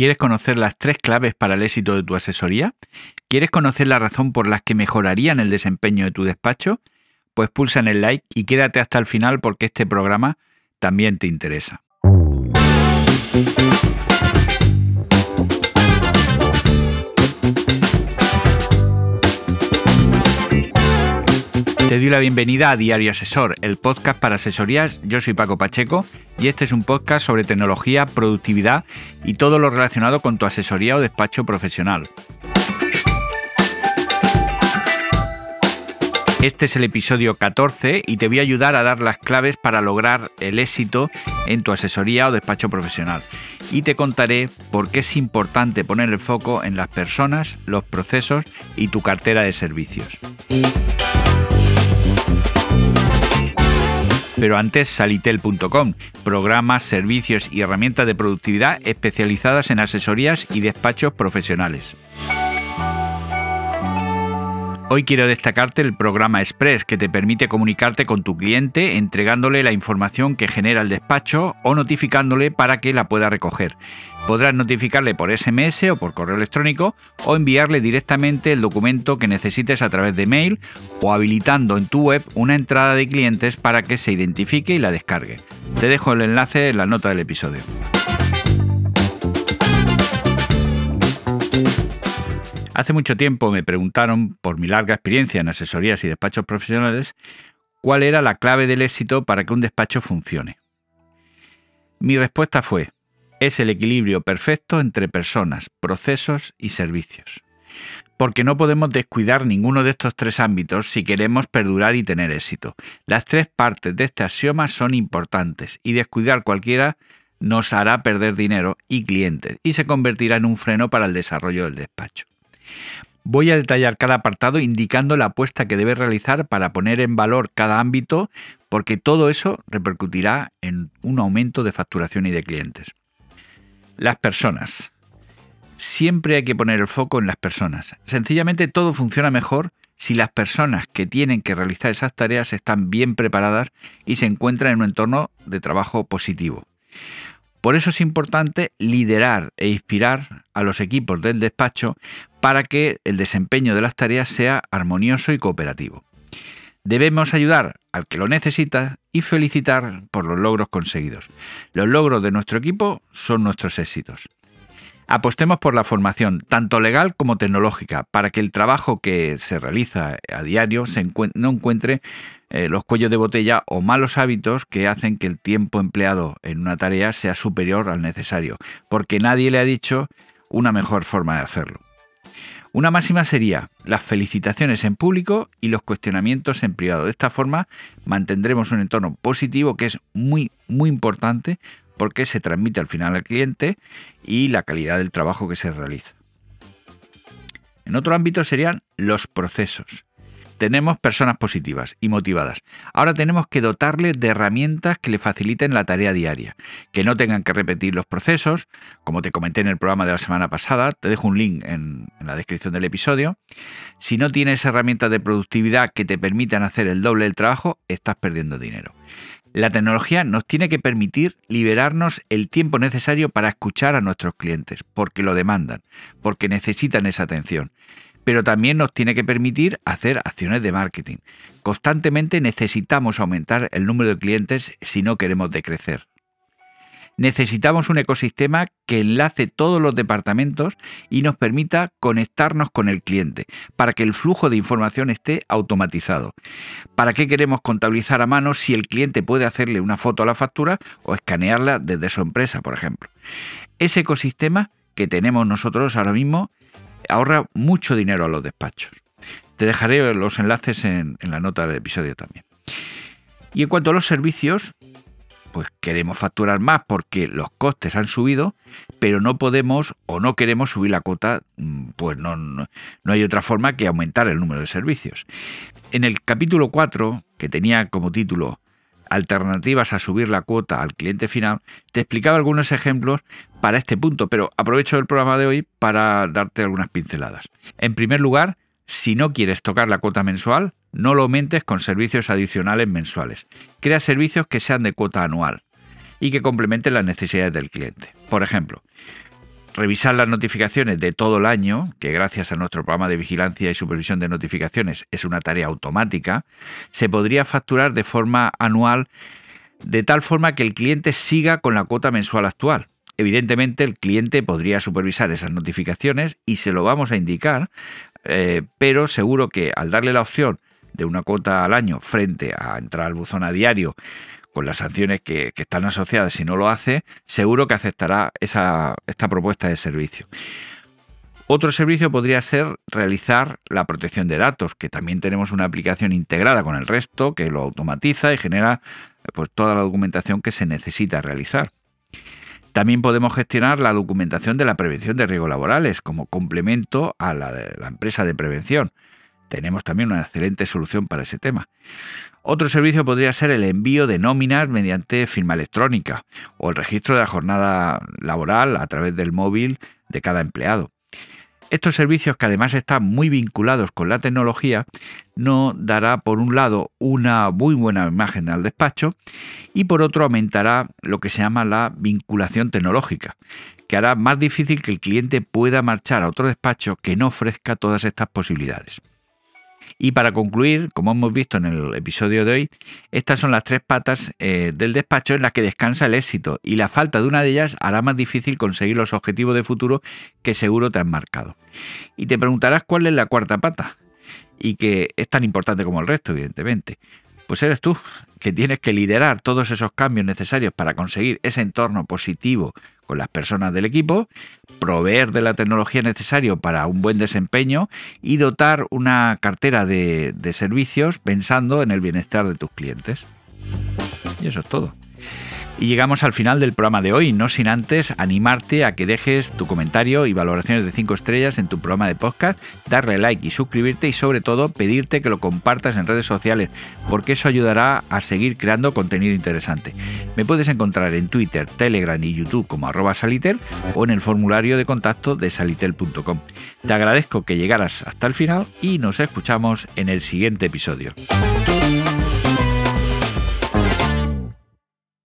¿Quieres conocer las tres claves para el éxito de tu asesoría? ¿Quieres conocer la razón por las que mejorarían el desempeño de tu despacho? Pues pulsa en el like y quédate hasta el final porque este programa también te interesa. Te doy la bienvenida a Diario Asesor, el podcast para asesorías. Yo soy Paco Pacheco y este es un podcast sobre tecnología, productividad y todo lo relacionado con tu asesoría o despacho profesional. Este es el episodio 14 y te voy a ayudar a dar las claves para lograr el éxito en tu asesoría o despacho profesional. Y te contaré por qué es importante poner el foco en las personas, los procesos y tu cartera de servicios. Pero antes, salitel.com, programas, servicios y herramientas de productividad especializadas en asesorías y despachos profesionales. Hoy quiero destacarte el programa Express que te permite comunicarte con tu cliente entregándole la información que genera el despacho o notificándole para que la pueda recoger. Podrás notificarle por SMS o por correo electrónico o enviarle directamente el documento que necesites a través de mail o habilitando en tu web una entrada de clientes para que se identifique y la descargue. Te dejo el enlace en la nota del episodio. Hace mucho tiempo me preguntaron, por mi larga experiencia en asesorías y despachos profesionales, cuál era la clave del éxito para que un despacho funcione. Mi respuesta fue, es el equilibrio perfecto entre personas, procesos y servicios. Porque no podemos descuidar ninguno de estos tres ámbitos si queremos perdurar y tener éxito. Las tres partes de este axioma son importantes y descuidar cualquiera nos hará perder dinero y clientes y se convertirá en un freno para el desarrollo del despacho. Voy a detallar cada apartado indicando la apuesta que debe realizar para poner en valor cada ámbito, porque todo eso repercutirá en un aumento de facturación y de clientes. Las personas. Siempre hay que poner el foco en las personas. Sencillamente todo funciona mejor si las personas que tienen que realizar esas tareas están bien preparadas y se encuentran en un entorno de trabajo positivo. Por eso es importante liderar e inspirar a los equipos del despacho para que el desempeño de las tareas sea armonioso y cooperativo. Debemos ayudar al que lo necesita y felicitar por los logros conseguidos. Los logros de nuestro equipo son nuestros éxitos. Apostemos por la formación, tanto legal como tecnológica, para que el trabajo que se realiza a diario no encuentre eh, los cuellos de botella o malos hábitos que hacen que el tiempo empleado en una tarea sea superior al necesario, porque nadie le ha dicho una mejor forma de hacerlo. Una máxima sería las felicitaciones en público y los cuestionamientos en privado. De esta forma mantendremos un entorno positivo que es muy muy importante porque se transmite al final al cliente y la calidad del trabajo que se realiza. En otro ámbito serían los procesos. Tenemos personas positivas y motivadas. Ahora tenemos que dotarles de herramientas que le faciliten la tarea diaria, que no tengan que repetir los procesos, como te comenté en el programa de la semana pasada, te dejo un link en, en la descripción del episodio. Si no tienes herramientas de productividad que te permitan hacer el doble del trabajo, estás perdiendo dinero. La tecnología nos tiene que permitir liberarnos el tiempo necesario para escuchar a nuestros clientes, porque lo demandan, porque necesitan esa atención. Pero también nos tiene que permitir hacer acciones de marketing. Constantemente necesitamos aumentar el número de clientes si no queremos decrecer. Necesitamos un ecosistema que enlace todos los departamentos y nos permita conectarnos con el cliente para que el flujo de información esté automatizado. ¿Para qué queremos contabilizar a mano si el cliente puede hacerle una foto a la factura o escanearla desde su empresa, por ejemplo? Ese ecosistema que tenemos nosotros ahora mismo ahorra mucho dinero a los despachos. Te dejaré los enlaces en, la nota del episodio también. Y en cuanto a los servicios, pues queremos facturar más porque los costes han subido, pero no podemos o no queremos subir la cuota, mm, pues no, no, hay otra forma que aumentar el número de servicios. En el capítulo 4, que tenía como título Alternativas a subir la cuota al cliente final, te explicaba algunos ejemplos para este punto, pero aprovecho el programa de hoy para darte algunas pinceladas. En primer lugar, si no quieres tocar la cuota mensual, no lo aumentes con servicios adicionales mensuales. Crea servicios que sean de cuota anual y que complementen las necesidades del cliente. Por ejemplo, revisar las notificaciones de todo el año, que gracias a nuestro programa de vigilancia y supervisión de notificaciones es una tarea automática, se podría facturar de forma anual de tal forma que el cliente siga con la cuota mensual actual. Evidentemente el cliente podría supervisar esas notificaciones y se lo vamos a indicar, eh, pero seguro que al darle la opción de una cuota al año frente a entrar al buzón a diario con las sanciones que, están asociadas si no lo hace, seguro que aceptará esa, esta propuesta de servicio. Otro servicio podría ser realizar la protección de datos, que también tenemos una aplicación integrada con el resto que lo automatiza y genera pues, toda la documentación que se necesita realizar. También podemos gestionar la documentación de la prevención de riesgos laborales como complemento a la de la empresa de prevención. Tenemos también una excelente solución para ese tema. Otro servicio podría ser el envío de nóminas mediante firma electrónica o el registro de la jornada laboral a través del móvil de cada empleado. Estos servicios que además están muy vinculados con la tecnología no dará por un lado una muy buena imagen al despacho y por otro aumentará lo que se llama la vinculación tecnológica, que hará más difícil que el cliente pueda marchar a otro despacho que no ofrezca todas estas posibilidades. Y para concluir, como hemos visto en el episodio de hoy, estas son las tres patas eh, del despacho en las que descansa el éxito y la falta de una de ellas hará más difícil conseguir los objetivos de futuro que seguro te han marcado. Y te preguntarás cuál es la cuarta pata y que es tan importante como el resto, evidentemente. Pues eres tú, que tienes que liderar todos esos cambios necesarios para conseguir ese entorno positivo con las personas del equipo, proveer de la tecnología necesaria para un buen desempeño y dotar una cartera de, servicios pensando en el bienestar de tus clientes. Y eso es todo. Y llegamos al final del programa de hoy, no sin antes animarte a que dejes tu comentario y valoraciones de 5 estrellas en tu programa de podcast, darle like y suscribirte y sobre todo pedirte que lo compartas en redes sociales, porque eso ayudará a seguir creando contenido interesante. Me puedes encontrar en Twitter, Telegram y YouTube como arroba saliter o en el formulario de contacto de salitel.com. Te agradezco que llegaras hasta el final y nos escuchamos en el siguiente episodio.